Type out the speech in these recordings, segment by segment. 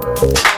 Thank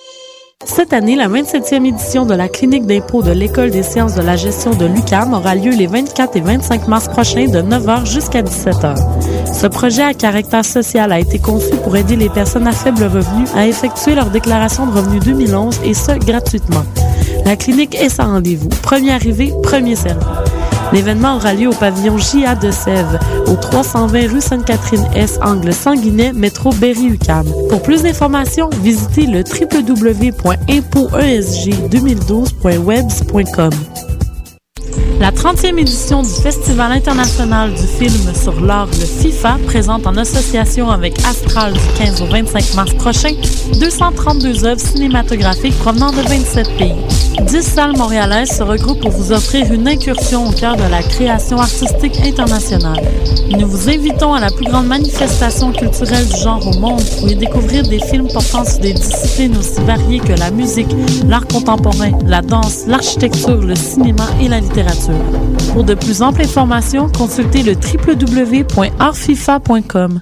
Cette année, la 27e édition de la clinique d'impôt de l'École des sciences de la gestion de l'UCAM aura lieu les 24 et 25 mars prochains de 9h jusqu'à 17h. Ce projet à caractère social a été conçu pour aider les personnes à faible revenu à effectuer leur déclaration de revenus 2011 et ce, gratuitement. La clinique est sans rendez-vous. Premier arrivé, premier servi. L'événement aura lieu au pavillon JA de Sèvres, au 320 rue Sainte-Catherine-S, angle Sanguinet, métro Berry-UQAM. Pour plus d'informations, visitez le www.impoesg2012.webs.com. La 30e édition du Festival international du film sur l'art, le FIFA, présente en association avec Astral du 15 au 25 mars prochain 232 œuvres cinématographiques provenant de 27 pays. 10 salles montréalaises se regroupent pour vous offrir une incursion au cœur de la création artistique internationale. Nous vous invitons à la plus grande manifestation culturelle du genre au monde pour y découvrir des films portant sur des disciplines aussi variées que la musique, l'art contemporain, la danse, l'architecture, le cinéma et la littérature. Pour de plus amples informations, consultez le www.artfifa.com.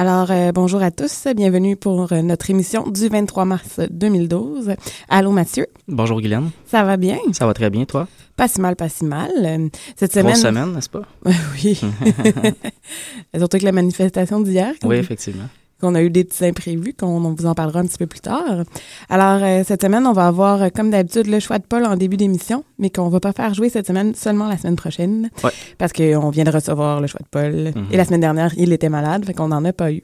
Alors, euh, bonjour à tous. Bienvenue pour euh, notre émission du 23 mars 2012. Allô, Mathieu. Bonjour, Guylaine. Ça va bien? Ça va très bien, toi? Pas si mal, pas si mal. Euh, Cette semaine. Grosse semaine, n'est-ce pas? oui. Surtout avec la manifestation d'hier. Oui, effectivement. Qu'on a eu des petits imprévus, qu'on on vous en parlera un petit peu plus tard. Alors, euh, cette semaine, on va avoir, euh, comme d'habitude, le choix de Paul en début d'émission, mais qu'on va pas faire jouer cette semaine, seulement la semaine prochaine. Ouais. Parce qu'on vient de recevoir le choix de Paul. Mhm. Et la semaine dernière, il était malade, fait qu'on n'en a pas eu.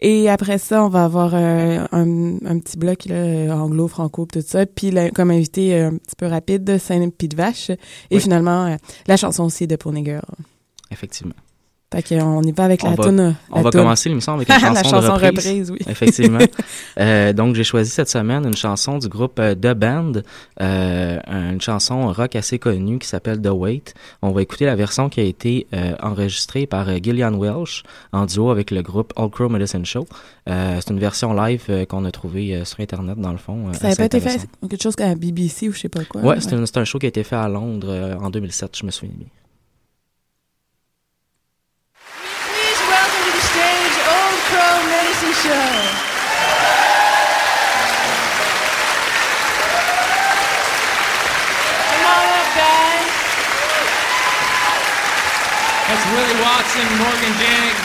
Et après ça, on va avoir euh, un, un petit bloc là, anglo, franco, tout ça. Puis là, comme invité euh, un petit peu rapide, Saint Pied de Vache. Et Oui. finalement, euh, la chanson aussi de Pour Nigger. Effectivement. Fait qu'on y va avec On la va- tune. euh, On la va toune. commencer l'émission avec une chanson, la de chanson reprise. reprise, oui. Effectivement. Euh, donc, j'ai choisi cette semaine une chanson du groupe euh, The Band, euh, une chanson rock assez connue qui s'appelle The Wait. On va écouter la version qui a été euh, enregistrée par Gillian Welsh en duo avec le groupe All Crow Medicine Show. C'est une version live qu'on a trouvée sur Internet, dans le fond. Ça assez pas été fait quelque chose comme à BBC ou je sais pas quoi. Ouais, c'est un, c'est un show qui a été fait à Londres en 2007, je me souviens bien. Show. Come on up, guys. That's Willie Watson, Morgan Jagg,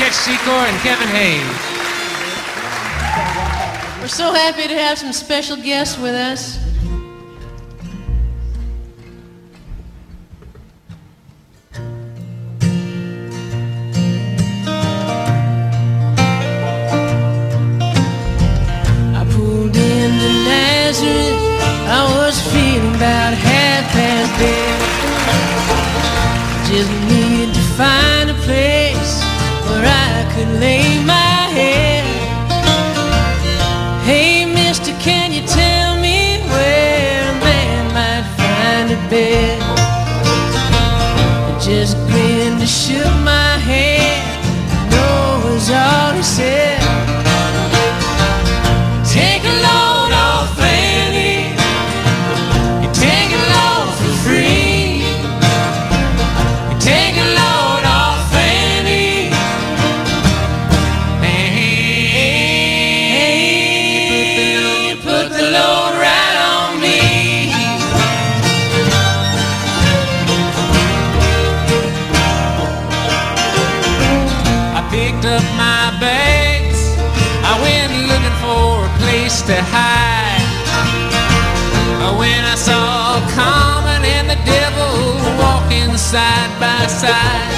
Ketch Secor, and Kevin Hayes. We're so happy to have some special guests with us. Could lay side by side.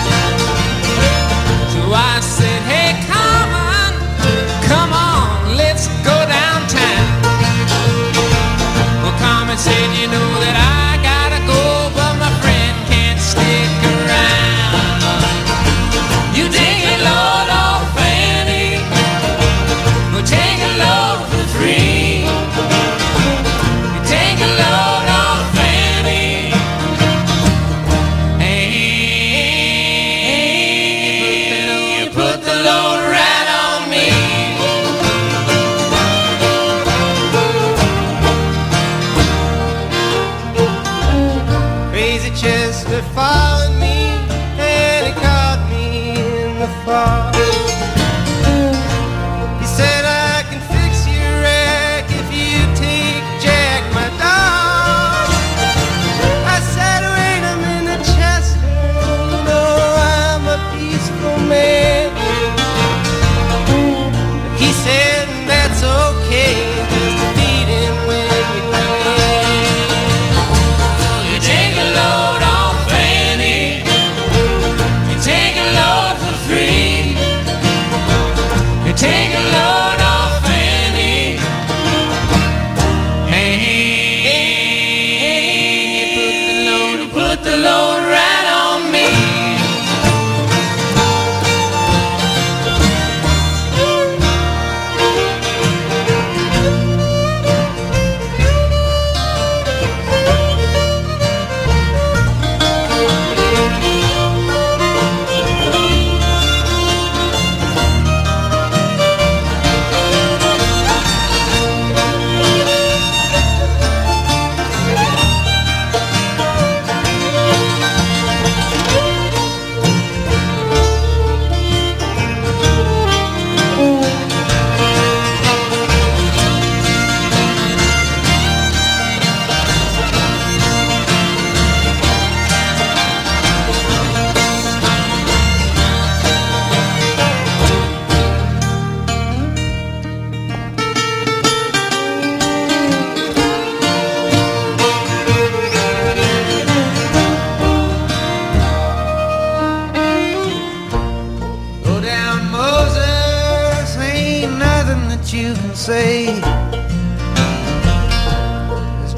testify followed me, and it caught me in the fog.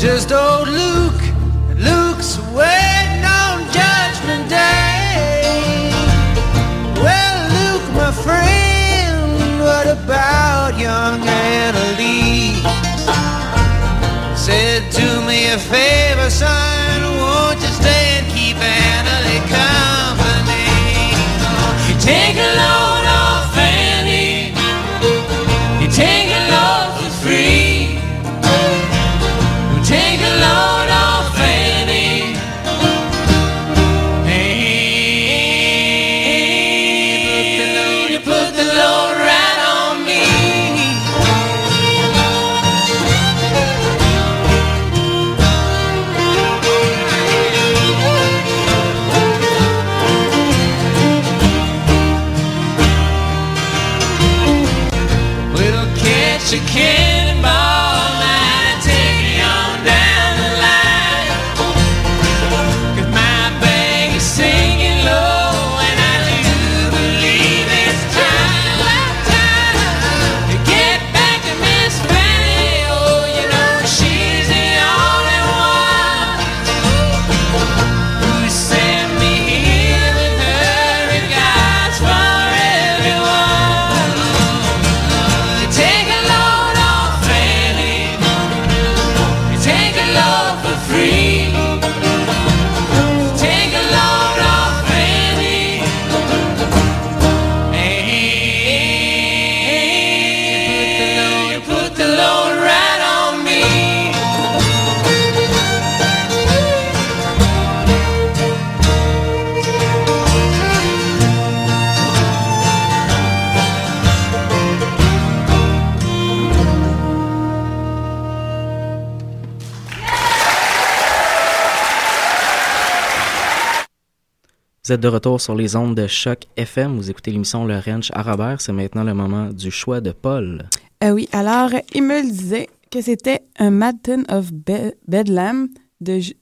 Just old Luke, Luke's waiting on Judgment Day. Well, Luke, my friend, what about young Annalise? Said, to me a favor, son. Vous êtes de retour sur les ondes de choc FM. Vous écoutez l'émission Le Ranch à Robert. C'est maintenant le moment du choix de Paul. Euh, oui, alors, il me le disait que c'était un Madden of Be- Bedlam de J-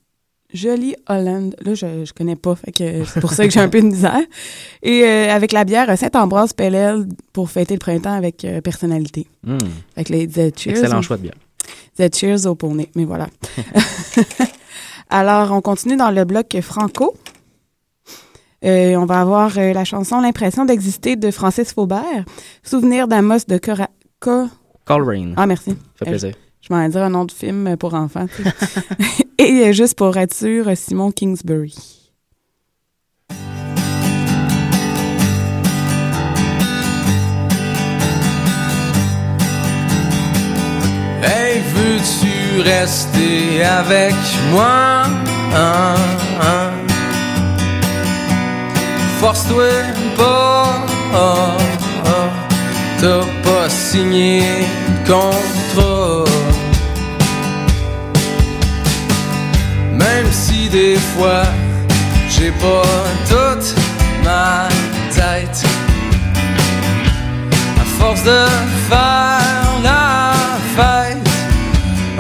Jolie Holland. Là, je, je connais pas, fait que c'est pour ça que j'ai un peu de misère. Et euh, avec la bière Saint-Ambroise Pellel pour fêter le printemps avec euh, personnalité. Hmm, Fait que là, il disait cheers. Excellent choix de bière. il disait cheers au poney, mais voilà. alors, on continue dans le bloc franco. Euh, on va avoir euh, la chanson L'impression d'exister de Francis Faubert, Souvenir d'Amos de Cora... Co-. Ah, merci. fait euh, plaisir. Je m'en vais dire un nom de film pour enfants. tu sais. Et euh, juste pour être sûr, Simon Kingsbury. Hey, veux-tu rester avec moi? Hein, hein? Force-toi pas, t'as pas signé de contrat. Même si des fois j'ai pas toute ma tête. À force de faire la fête,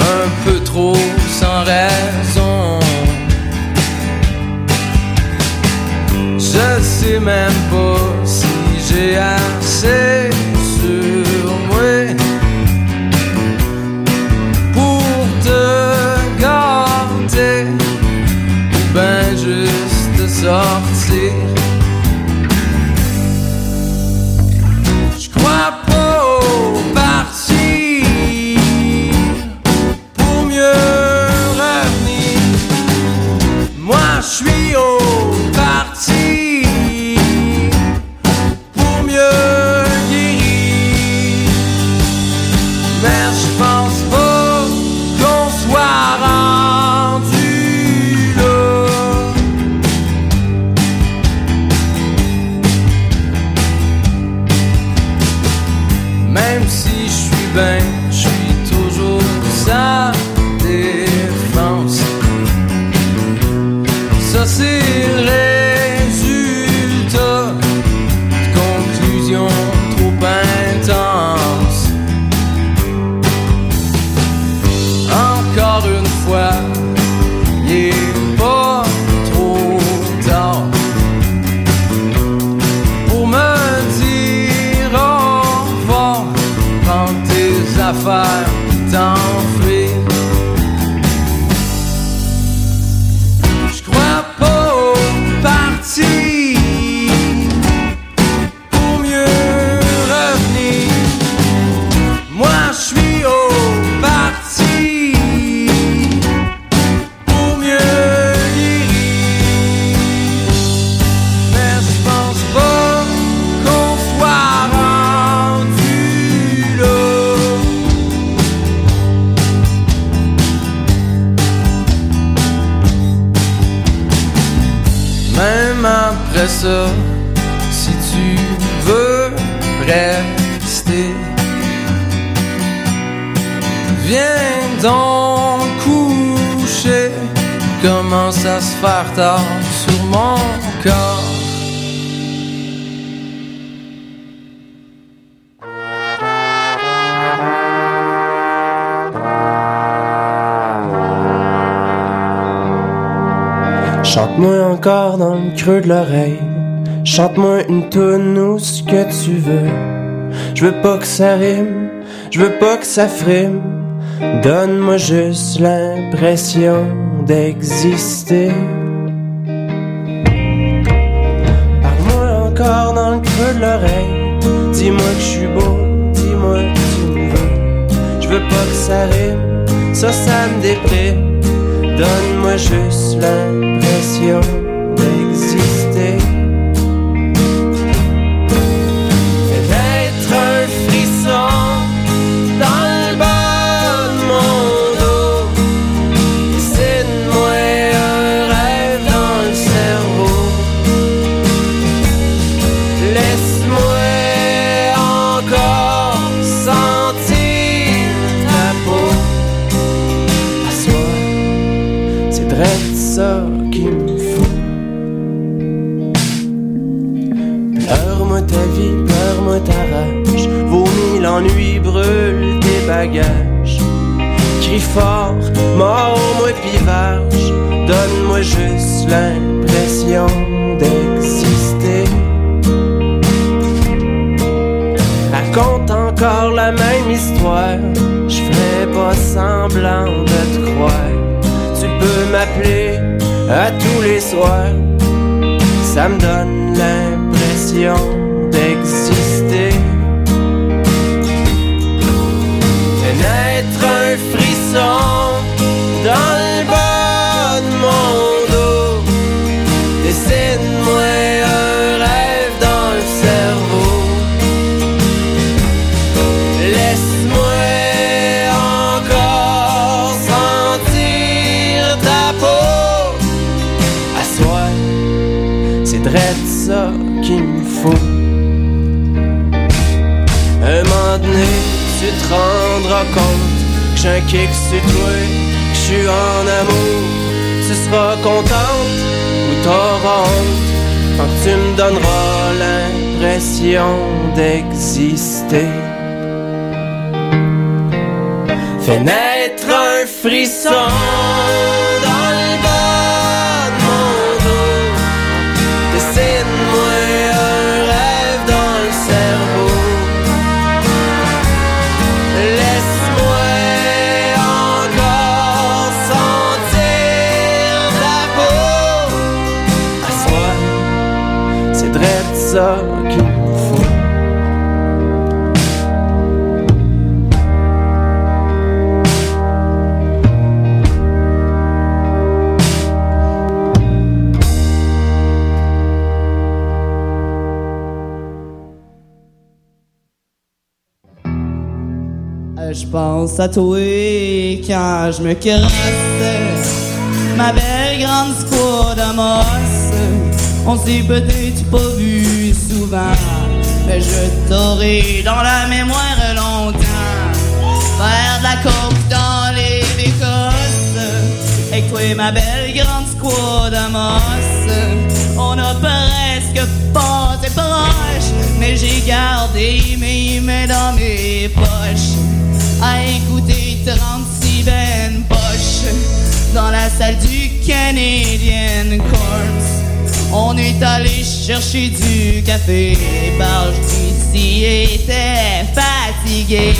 un peu trop sans raison. Sais même pas si j'ai assez sur moi pour te garder ou ben juste sortir. Je crois pas au parti pour mieux revenir. Moi je suis au Viens donc coucher, commence à se faire tard sur mon corps? Chante-moi encore dans le creux de l'oreille. Chante-moi une toune ou ce que tu veux. Je veux pas que ça rime, je veux pas que ça frime. Donne-moi juste l'impression d'exister. Parle-moi encore dans le creux de l'oreille. Dis-moi que je suis beau, dis-moi que tu me veux. Je veux pas que ça rime, ça, ça me déprime. Donne-moi juste l'impression fort, mort-moi pivage. Donne-moi juste l'impression d'exister. Raconte encore la même histoire. Je ferai pas semblant de te croire tu peux m'appeler à tous les soirs. Ça me donne kick sur toi, que je suis en amour. Tu seras contente ou t'auras honte quand tu me donneras l'impression d'exister. Fais naître un frisson pense à quand je me caresse Ma belle grande squad Amos On s'est peut-être pas vu souvent Mais je t'aurai dans la mémoire longtemps. Faire de la coke dans les bécosses Avec toi ma belle grande squad Amos On a presque passé proche Mais j'ai gardé mes mains dans mes poches à écouter 36 ben poches dans la salle du Canadian Corps. On est allé chercher du café, barge d'ici était fatigué.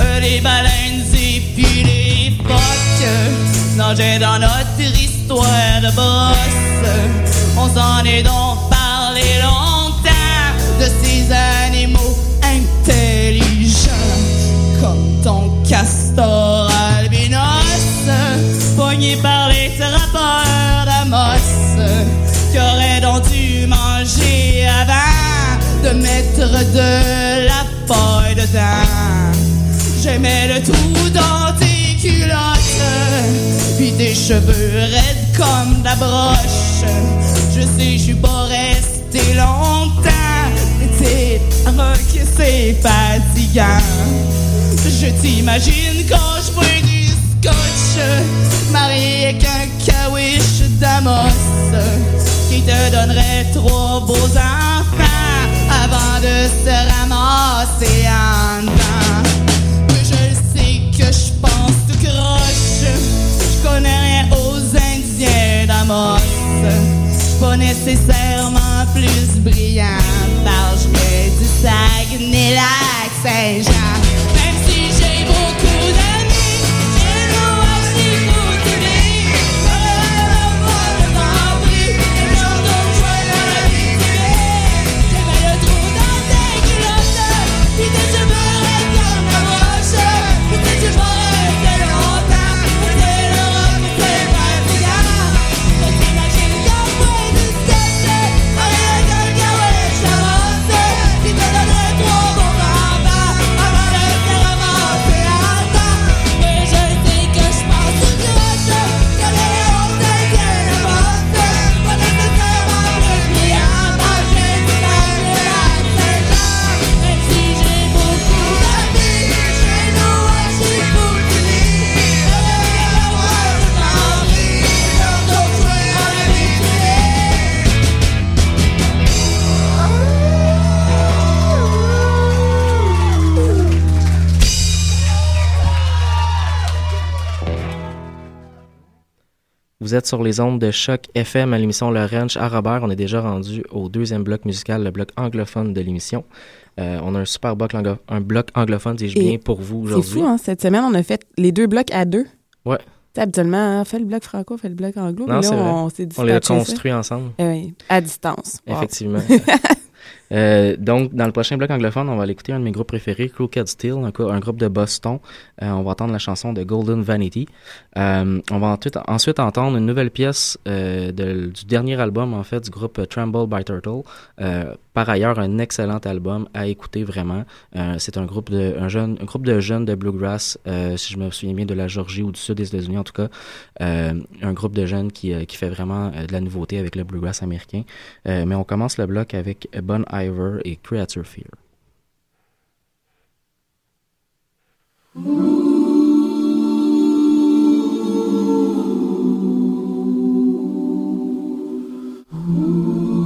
Euh, Les baleines et puis les phoques nageaient dans notre histoire de brosse. On s'en est donc parlé longtemps de ces animaux castor albinos, pogné par les trappeurs d'Amos, qui aurait donc dû manger avant de mettre de la paille dedans. J'aimais le trou dans tes culottes, puis tes cheveux raides comme la broche. Je sais, je suis pas resté longtemps. Que c'est fatigant. Je t'imagine scotch, marié avec un kawish d'Amos, qui te donnerait trois beaux enfants avant de se ramasser en dedans. Je sais que je pense tout croche. Je connais rien aux Indiens d'Amos. Pas nécessairement plus brillant. Parlerai du Saguenay-Lac Saint-Jean. Même si j'ai beaucoup d'amis, êtes sur les ondes de choc FM à l'émission Le Ranch à Robert. On est déjà rendu au deuxième bloc musical, le bloc anglophone de l'émission. Euh, on a un super bloc, un bloc anglophone, dis-je bien, pour vous C'est aujourd'hui. fou, hein? Cette semaine, on a fait les deux blocs à deux. Ouais. Habituellement, on fait le bloc franco, fait le bloc anglo. Non, mais c'est là, on s'est On les a construits ensemble. Eh oui, à distance. Wow. Effectivement. Euh, donc, dans le prochain bloc anglophone, on va aller écouter un de mes groupes préférés, Crooked Steel, un, groupe de Boston. Euh, on va entendre la chanson de Golden Vanity. Euh, on va ensuite, entendre une nouvelle pièce euh, de- du dernier album, en fait, du groupe Tremble by Turtle. Euh, par ailleurs, un excellent album à écouter vraiment. Euh, C'est un groupe de un jeune, un groupe de jeunes de bluegrass, si je me souviens bien, de la Georgie ou du sud des États-Unis en tout cas. Un groupe de jeunes qui, qui fait vraiment de la nouveauté avec le bluegrass américain. Mais on commence le bloc avec Bon Ivor i Creator fear. Ooh. Ooh.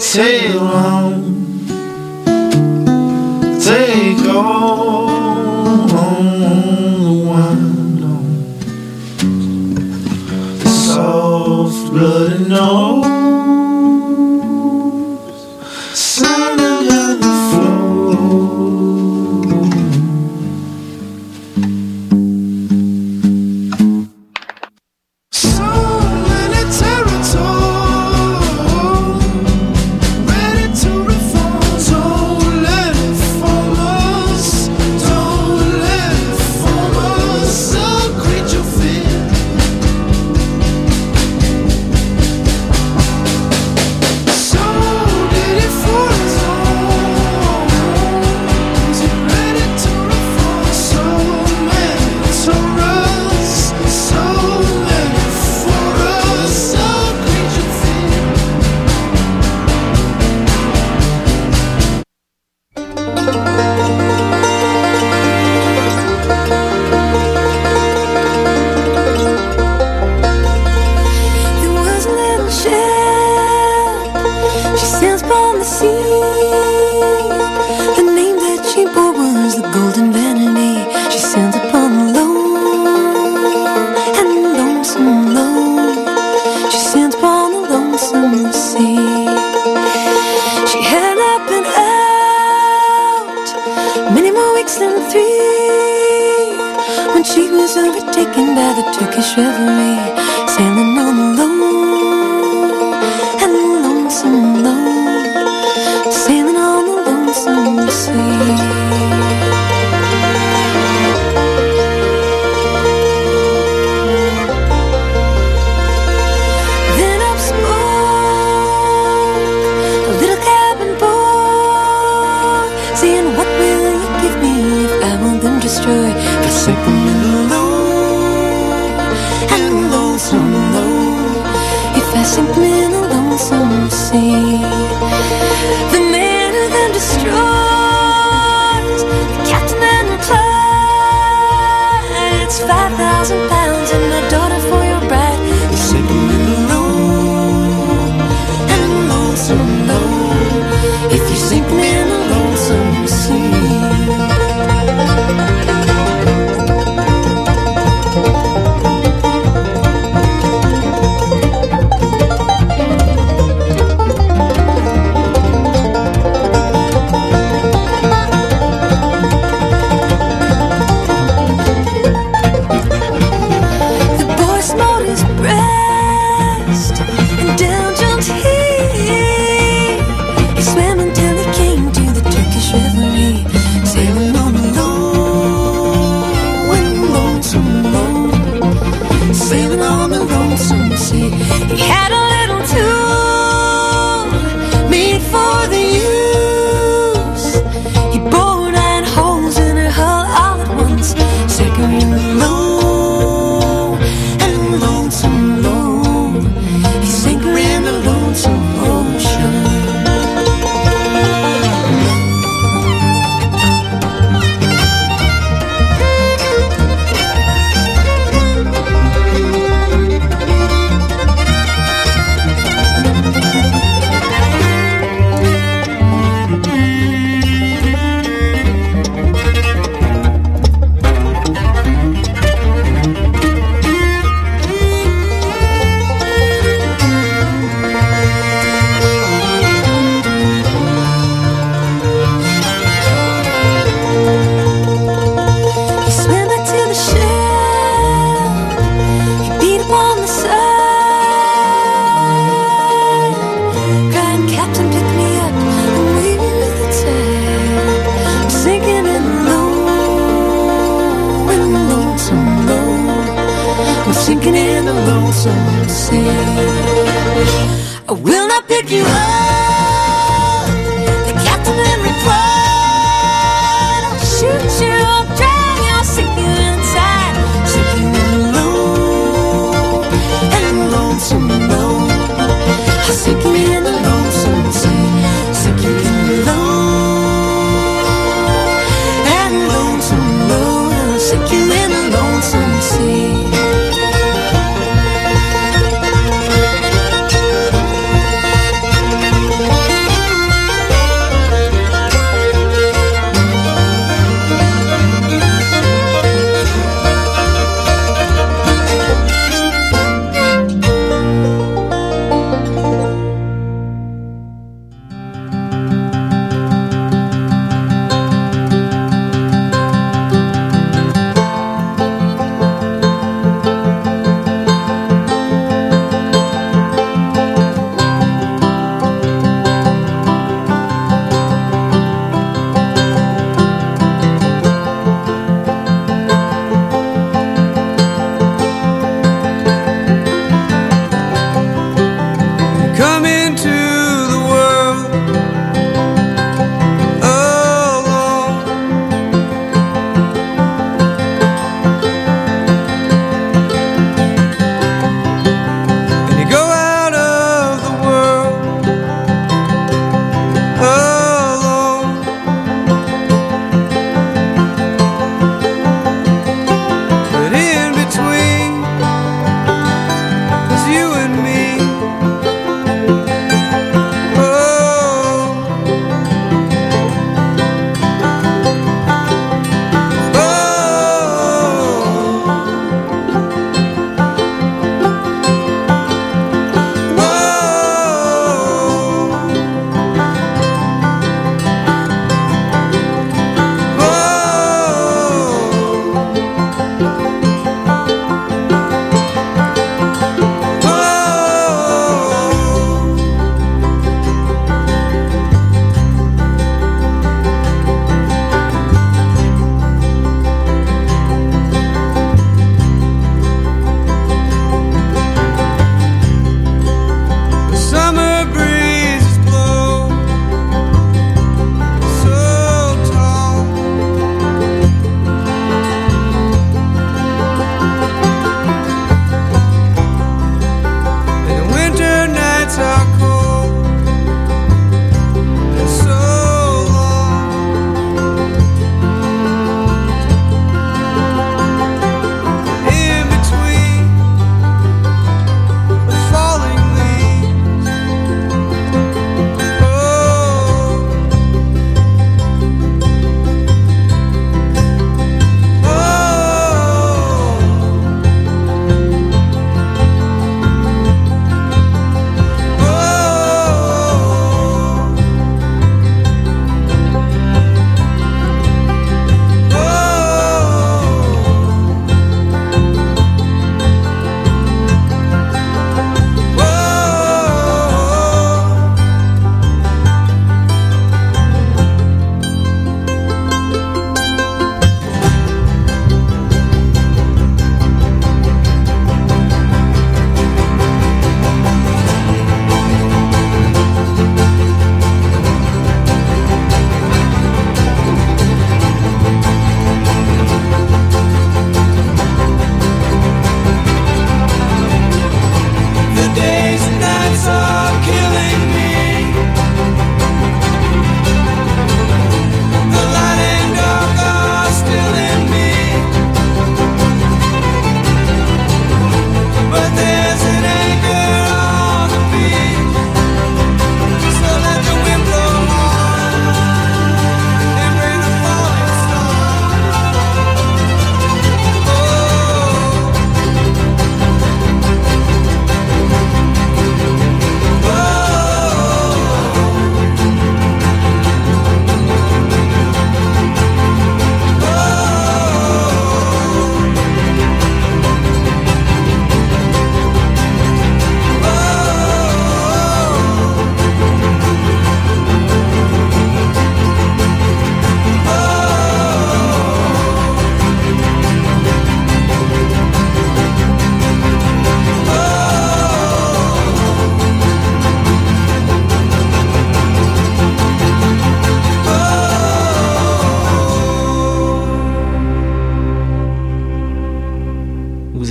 Take long, take all the wine on soft blooded nose. lonesome If I sink in a lonesome sea The man of them destroys The captain 5,000 pounds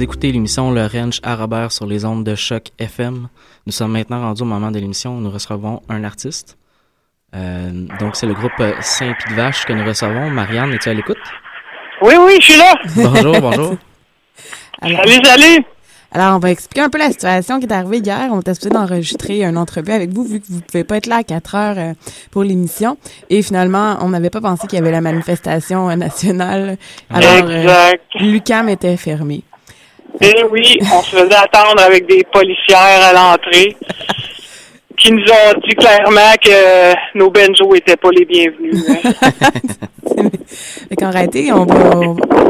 écoutez l'émission Le Ranch à Robert sur les ondes de choc FM. Nous sommes maintenant rendus au moment de l'émission où nous recevons un artiste. Euh, donc, c'est le groupe euh, Saint-Pied de Vache que nous recevons. Marianne, es-tu à l'écoute? Oui, oui, je suis là. Bonjour, bonjour. Alors, Salut, salut. alors, on va expliquer un peu la situation qui est arrivée hier. On était supposé d'enregistrer une entrevue avec vous, vu que vous ne pouvez pas être là à 4 heures euh, pour l'émission. Et finalement, on n'avait pas pensé qu'il y avait la manifestation euh, nationale. Alors, euh, Exact. l'UQAM était fermé. Eh oui, on se faisait attendre avec des policières à l'entrée qui nous ont dit clairement que nos benjos étaient pas les bienvenus. hein. Fait qu'en réalité, on va,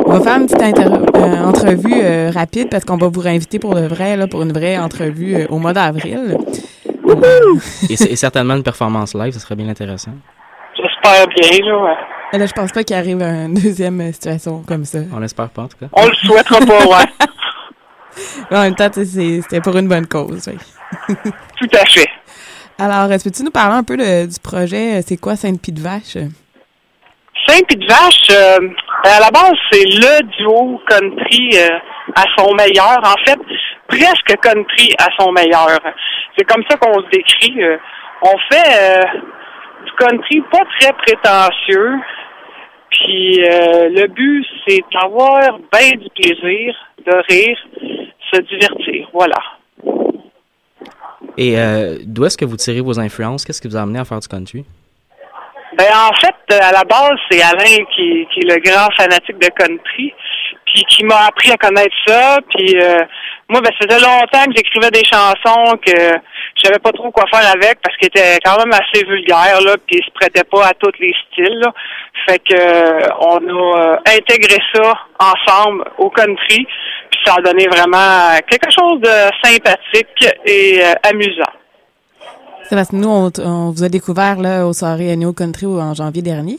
on va faire une petite inter- euh, entrevue euh, rapide parce qu'on va vous réinviter pour le vrai, là, pour une vraie entrevue euh, au mois d'avril. Et, c'est- et certainement une performance live, ce serait bien intéressant. J'espère bien, là. ouais. Et là, je pense pas qu'il arrive une deuxième euh, situation comme ça. On l'espère pas, en tout cas. On le souhaitera pas, ouais. Mais en même temps, c'était pour une bonne cause. oui. Tout à fait. Alors, est-ce que tu nous parler un peu de- du projet euh, C'est quoi Sainte-Pie de Vache? Saint-Pied de Vache, euh, à la base, c'est le duo country euh, à son meilleur. En fait, presque country à son meilleur. C'est comme ça qu'on se décrit. euh. on fait du country pas très prétentieux. Puis le but, c'est d'avoir bien du plaisir, de rire, se divertir. Voilà. Et euh, d'où est-ce que vous tirez vos influences? Qu'est-ce qui vous a amené à faire du country? Ben en fait, euh, à la base, c'est Alain qui, qui est le grand fanatique de country, puis qui m'a appris à connaître ça. Puis euh, moi, ben ça faisait longtemps que j'écrivais des chansons que je savais pas trop quoi faire avec parce qu'elles étaient quand même assez vulgaires là, puis ils se prêtaient pas à tous les styles. Là. Fait que euh, on a euh, intégré ça ensemble au country, puis ça a donné vraiment quelque chose de sympathique et euh, amusant. C'est nous, on, on vous a découvert là, aux soirées Annual Country en janvier dernier.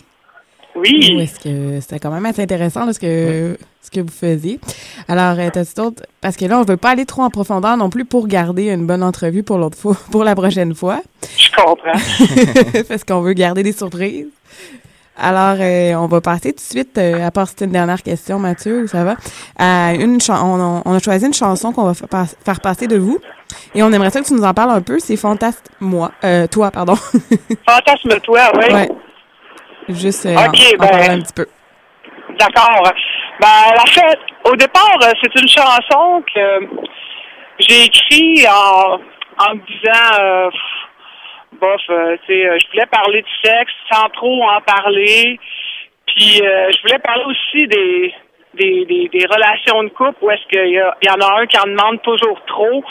Oui. Où est-ce que c'était quand même assez intéressant là, ce, que, ce que vous faisiez. Alors, euh, d'autres- Parce que là, on veut pas aller trop en profondeur non plus pour garder une bonne entrevue pour l'autre fois, pour la prochaine fois. Je comprends. parce qu'on veut garder des surprises. Alors, euh, on va passer tout de suite, euh, à part c'était une dernière question, Mathieu, ça va, à une on, a- on a choisi une chanson qu'on va fa- pas- faire passer de vous. Et on aimerait ça que tu nous en parles un peu. C'est Fantasme, moi, euh, toi, pardon. Fantasme-toi, oui. ouais. Juste euh, Ok, en, en ben- un petit peu. D'accord. Ben, en fait, au départ, euh, c'est une chanson que j'ai écrite en, en me disant, euh, bof, euh, tu sais, je voulais parler de sexe sans trop en parler. Puis, euh, je voulais parler aussi des, des, des, des relations de couple où est-ce qu'il y, y en a un qui en demande toujours trop,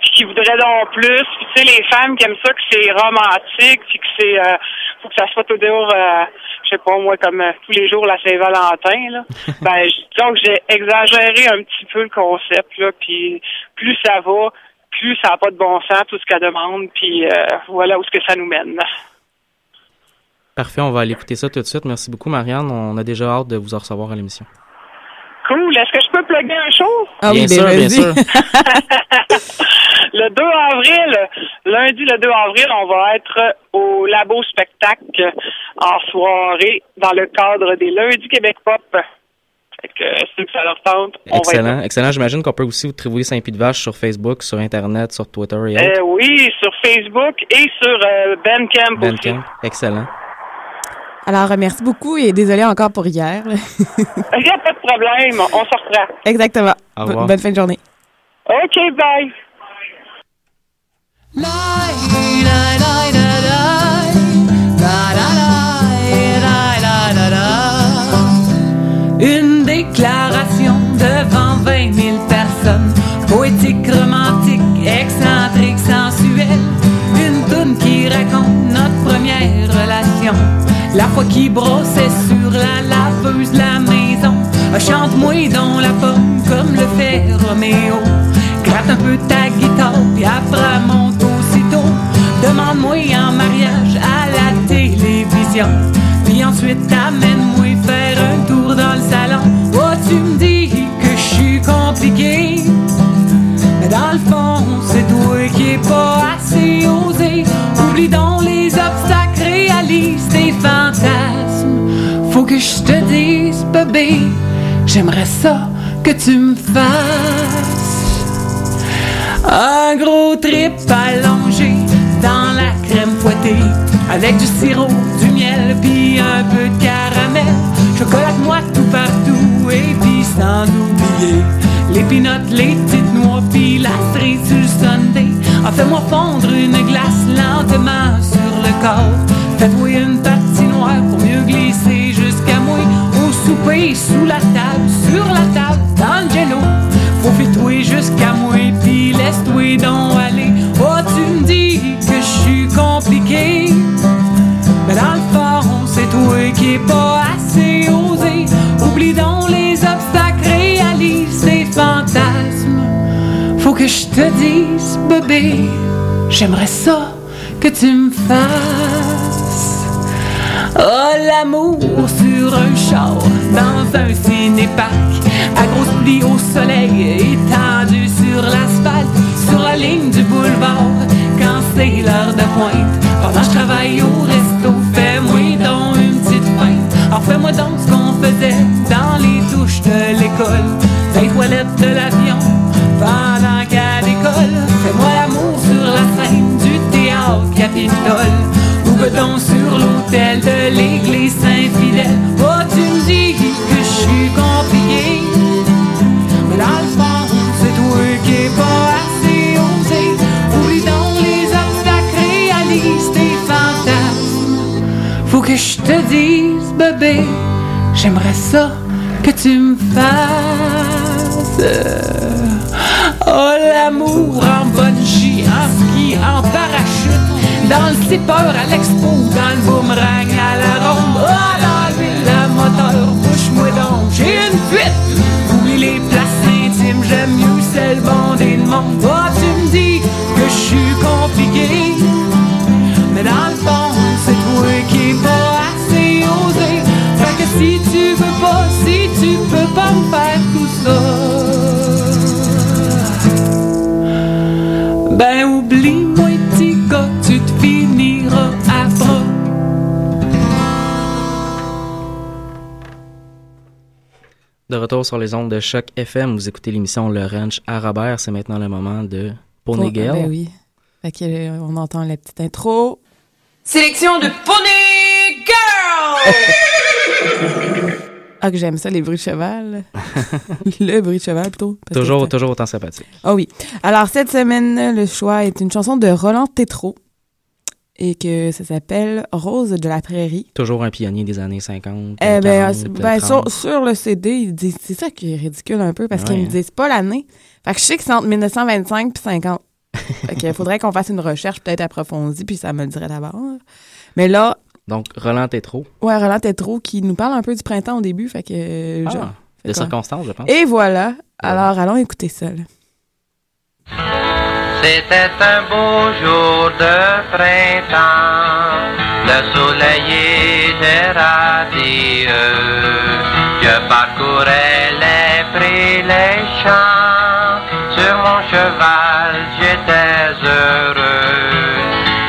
puis qui voudrait donc plus. Puis, tu sais, les femmes qui aiment ça, que c'est romantique, puis que c'est, euh, faut que ça soit toujours, euh, je sais pas moi, comme euh, tous les jours la Saint-Valentin, là. ben, je- donc j'ai exagéré un petit peu le concept, là, puis plus ça va, plus ça n'a pas de bon sens, tout ce qu'elle demande, puis euh, voilà où ce que ça nous mène. Parfait, on va aller écouter ça tout de suite. Merci beaucoup, Marianne. On a déjà hâte de vous en recevoir à l'émission. Cool. Est-ce que je peux plugger un show? Ah Bien oui, sûr, ben bien vas-y. sûr. Le 2 avril, lundi le 2 avril, on va être au Labo Spectacle en soirée dans le cadre des Lundis Québec Pop. Fait que ceux que ça leur tente, on va Excellent, être excellent. J'imagine qu'on peut aussi vous trouver Saint-Pied de Vache sur Facebook, sur Internet, sur Twitter et autres. Euh, oui, sur Facebook et sur euh, Bandcamp aussi. Bandcamp. Excellent. Alors, merci beaucoup et désolé encore pour hier. Il n'y a pas de problème, on se reprend. Exactement. Bonne fin de journée. OK, bye. La fois qui brossait sur la laveuse la maison. Ah, Chante-moi dans la pomme comme le fait Roméo. Gratte un peu ta guitare, puis après monte aussitôt. Demande-moi en mariage à la télévision. Puis ensuite amène-moi faire un tour dans le salon. Oh, tu me dis que je suis compliqué. Mais dans le fond, c'est toi qui est pas assez osé. Oublie Que je te dise, bébé, j'aimerais ça que tu me fasses. Un gros trip allongé dans la crème fouettée avec du sirop, du miel puis un peu de caramel. Chocolat moi tout partout et puis sans oublier les peanuts, les petites noix puis la cerise sur le. Ah, fais-moi fondre une glace lentement sur le corps. Fais-toi une patinoire pour mieux glisser souper sous la table, sur la table, dans le jello. Faut toi jusqu'à moi puis laisse-toi donc aller. Oh, tu me dis que je suis compliqué. Mais dans le fond, c'est toi qui est pas assez osé. Oublie donc les obstacles, réalise tes fantasmes. Faut que je te dise, bébé, j'aimerais ça que tu me fasses. Oh, l'amour sur un char dans un cinéparc. À grosse pluie au soleil, étendu sur l'asphalte, sur la ligne du boulevard. Quand c'est l'heure de pointe, pendant que je travaille au resto, fais-moi donc une petite feinte. Alors fais-moi donc ce qu'on faisait dans les douches de l'école, les toilettes de l'avion, pendant sur l'hôtel de l'église Saint-Fidèle. Oh, tu me dis que je suis compliqué, mais dans le fond, c'est toi qui est pas assez osé. Oublie donc les obstacles, réalise tes fantasmes. Faut que je te dise, bébé, j'aimerais ça que tu me fasses. Oh, l'amour en bungee, en ski, en parachute, dans le zipper à l'expo, dans le boomerang à la ronde. Oh, dans l'huile à moteur, bouge-moi donc, j'ai une fuite. Oublie les places intimes, j'aime mieux celle bondée de monde. De retour sur les ondes de Choc FM, vous écoutez l'émission Le Ranch à Robert. C'est maintenant le moment de Pony Pour- Girl. Ben oui. Fait que, euh, on entend la petite intro. Sélection de Pony Girl! Ah, que j'aime ça, les bruits de cheval. le bruit de cheval, plutôt. que Toujours, toujours autant sympathique. Ah oui. Alors, cette semaine, le choix est une chanson de Roland Tétrault et que ça s'appelle Rose de la prairie. Toujours un pionnier des années 50. Eh ben, 40, ben, 30. sur, sur le CD, il dit, c'est ça qui est ridicule un peu parce Ouais, qu'ils me disent pas l'année. Fait que je sais que c'est entre 1925 puis 50. fait qu'il faudrait qu'on fasse une recherche peut-être approfondie puis ça me le dirait d'abord. Mais là, Donc, Roland Tétrault. ouais, Roland Tétrault qui nous parle un peu du printemps au début, fait que... Ah, de quoi? circonstances, je pense. Et voilà. Alors, allons écouter ça. là. C'était un beau jour de printemps, le soleil était radieux. Je parcourais les prés, les champs, sur mon cheval j'étais heureux.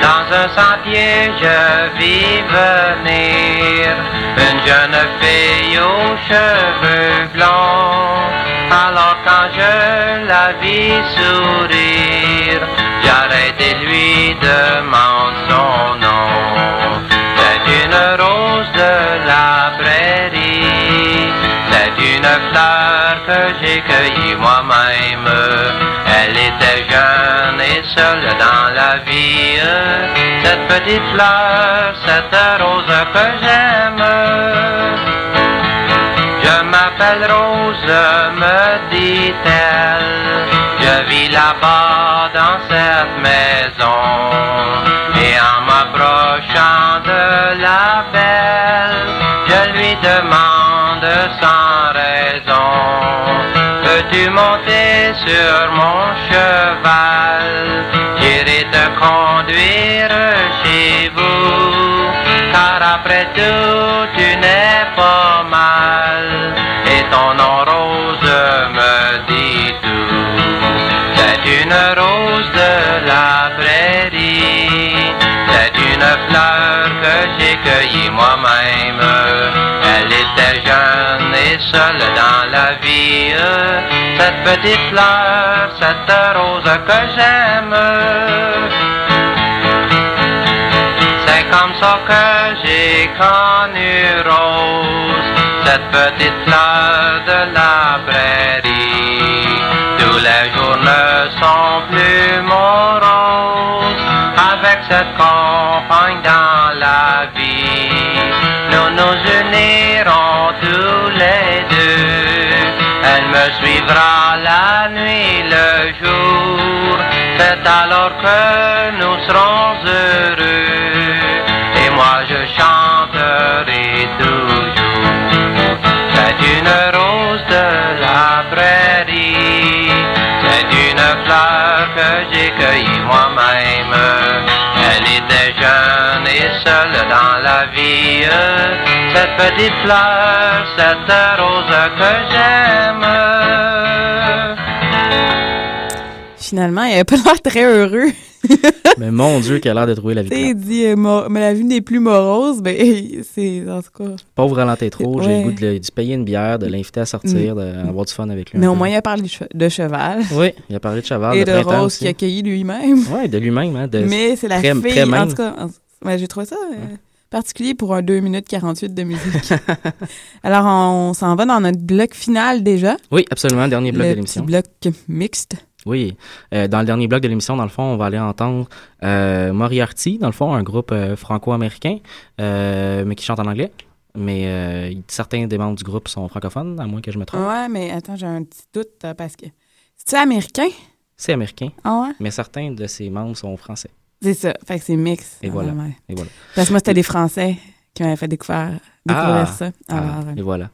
Dans un sentier je vis venir une jeune fille aux cheveux blonds. Alors quand je la vis sourire, demande son nom. C'est une rose de la prairie, c'est une fleur que j'ai cueillie moi-même. Elle était jeune et seule dans la vie. Cette petite fleur, cette rose que j'aime. Je m'appelle Rose, me dit-elle. Je vis là-bas dans cette maison. Peux-tu monter sur mon cheval? J'irai te conduire chez vous. Car après tout, tu n'es pas mal. Et ton nom rose me dit tout. C'est une rose de la prairie. C'est une fleur que j'ai cueillie moi-même. Elle était jeune et seule dans la vie. Cette petite fleur, cette rose que j'aime. C'est comme ça que j'ai connu Rose, cette petite fleur de la prairie. Tous les jours ne sont plus moroses, avec cette Cette petite fleur, cette rose que j'aime. Finalement, il avait pas l'air très heureux. Mais mon Dieu, qui a l'air de trouver la vie. Tu sais, il plate. dit, euh, mor- mais la vie n'est plus morose, ben, c'est, en tout cas. Pauvre ralenté trop, j'ai Ouais. le goût de, lui- de payer une bière, de l'inviter à sortir, d'avoir du fun avec lui. Mais au peu. moins, il a parlé de che- de cheval. Oui, il a parlé de cheval, Et de de printemps Rose qui a cueilli lui-même. Oui, de lui-même. Hein, de- Mais c'est la très- fille, très en tout cas. en- ouais, j'ai trouvé ça euh, particulier pour un 2 minutes 48 de musique. Alors, on s'en va dans notre bloc final déjà. Oui, absolument, dernier bloc le de l'émission. bloc mixte. Oui, Euh, dans le dernier bloc de l'émission, dans le fond, on va aller entendre euh, Moriarty, dans le fond, un groupe euh, franco-américain, euh, mais qui chante en anglais. Mais certains des membres du groupe sont francophones, à moins que je me trompe. Ouais, mais attends, j'ai un petit doute parce que. C'est-tu américain? C'est américain, Ah ouais? mais certains de ses membres sont français. C'est ça. Fait que c'est mix. Et voilà. Ouais. Et voilà. Parce que moi, c'était des Français qui m'avaient fait découvrir, découvrir Ah. ça. Ah, Alors, euh, et voilà.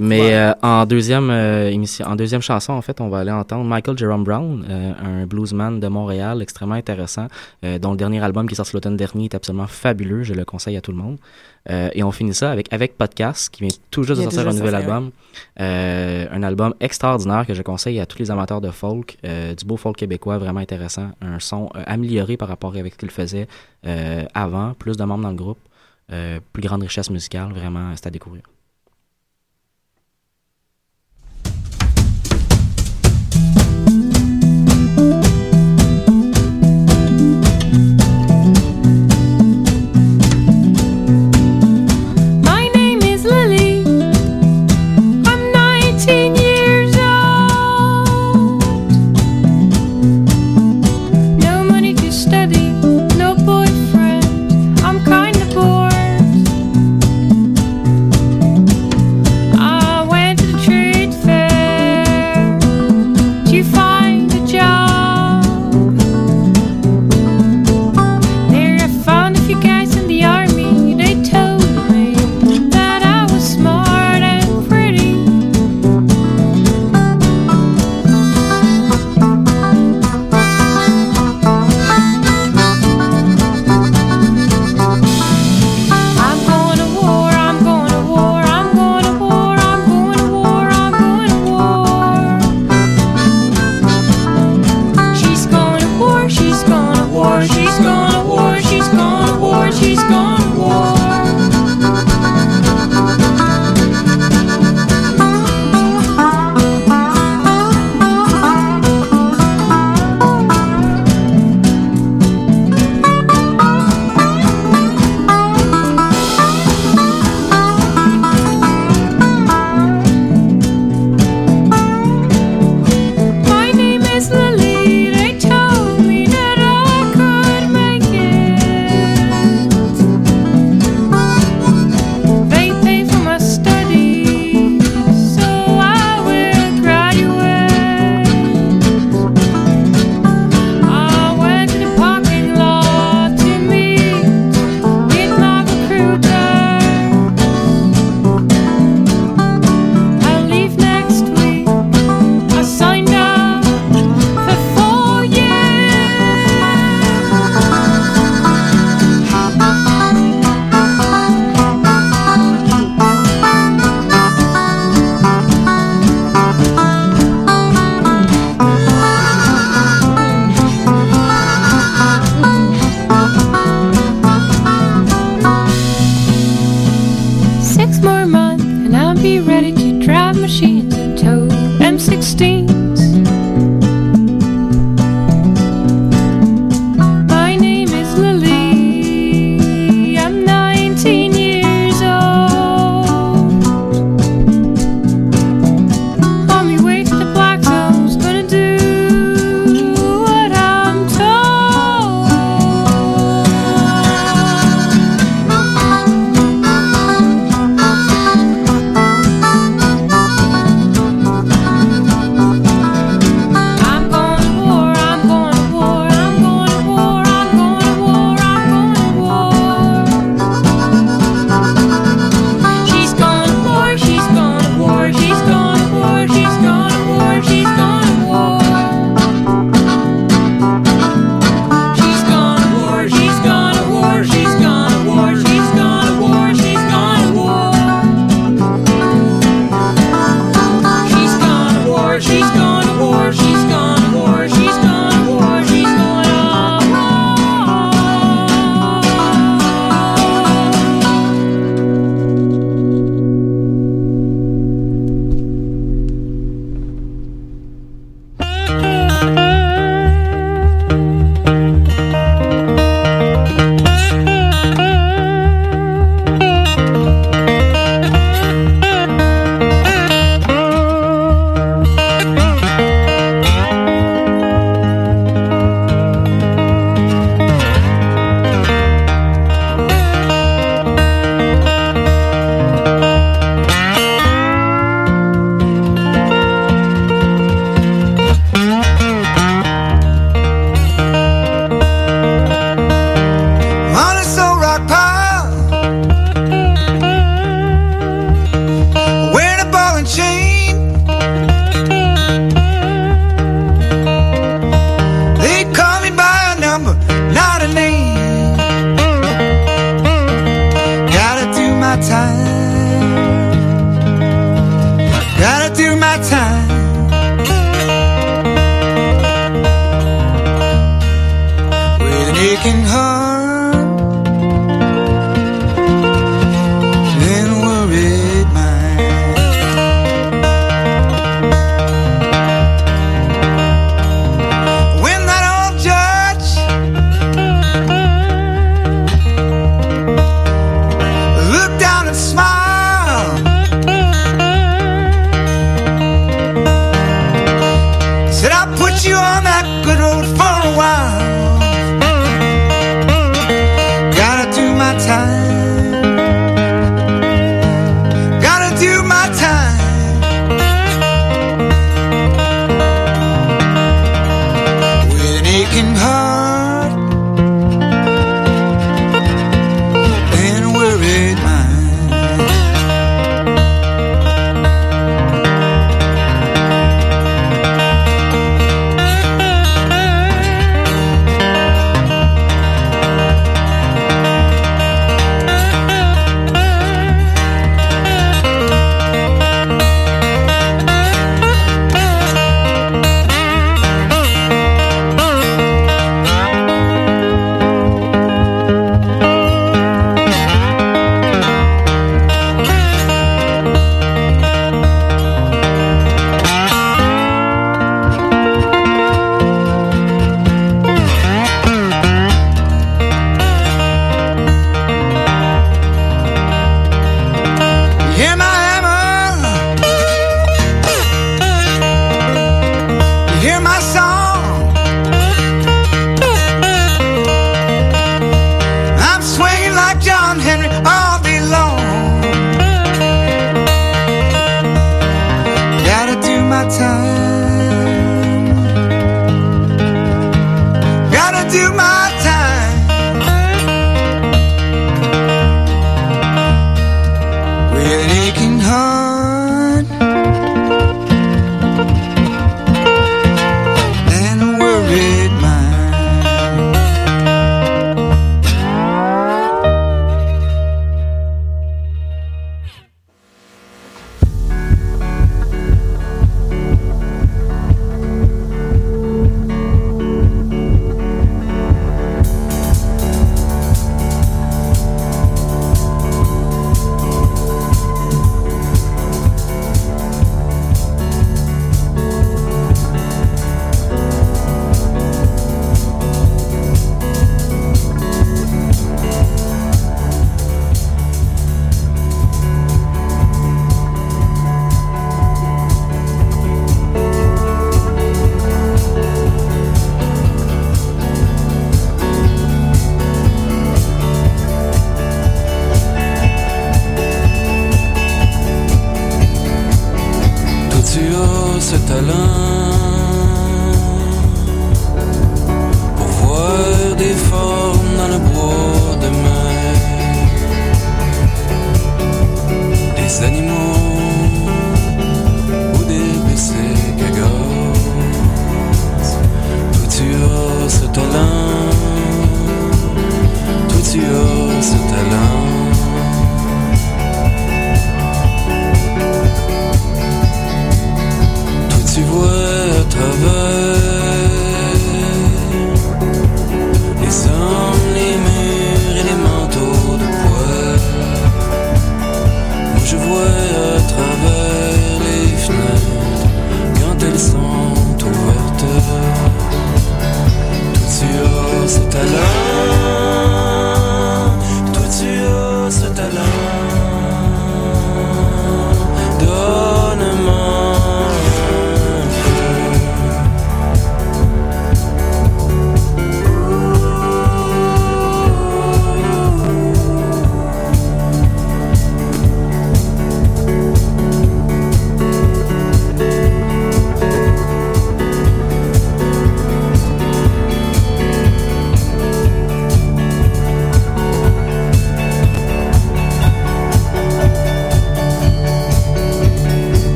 Mais euh, en deuxième euh, émission, en deuxième chanson, en fait, on va aller entendre Michael Jerome Brown, euh, un bluesman de Montréal extrêmement intéressant, euh, dont le dernier album qui est sorti l'automne dernier est absolument fabuleux. Je le conseille à tout le monde. Euh, et on finit ça avec avec podcast qui vient tout juste de sortir un nouvel album, Euh, un album extraordinaire que je conseille à tous les amateurs de folk, euh, du beau folk québécois vraiment intéressant, un son amélioré par rapport avec ce qu'il faisait euh, avant, plus de membres dans le groupe, euh, plus grande richesse musicale, vraiment c'est à découvrir.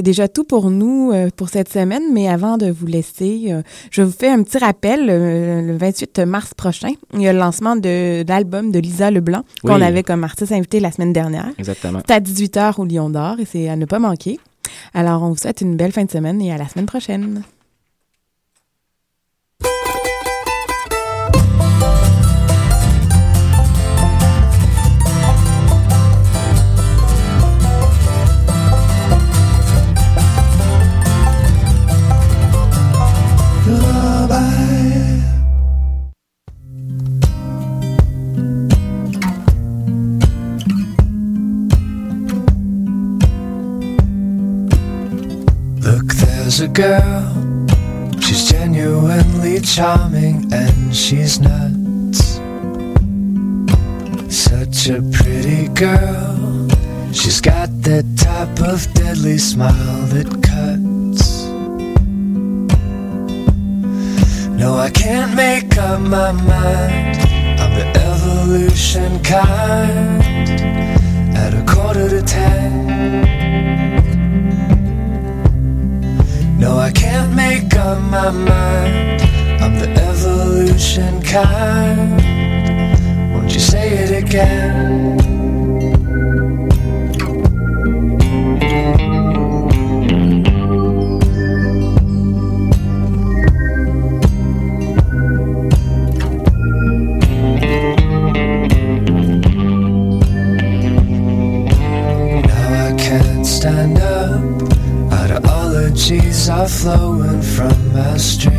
c'est déjà tout pour nous euh, pour cette semaine, mais avant de vous laisser, euh, je vous fais un petit rappel. Euh, le 28 mars prochain, il y a le lancement de, l'album de Lisa Leblanc qu'on avait comme artiste invité la semaine dernière. Exactement. C'est à 18h au Lion d'Or et c'est à ne pas manquer. Alors, on vous souhaite une belle fin de semaine et à la semaine prochaine. A girl. She's genuinely charming and she's nuts. Such a pretty girl. She's got that type of deadly smile that cuts. No, I can't make up my mind. I'm the evolution kind. At a quarter to ten. No, I can't make up my mind. I'm the evolution kind. Won't you say it again? Flowing from my stream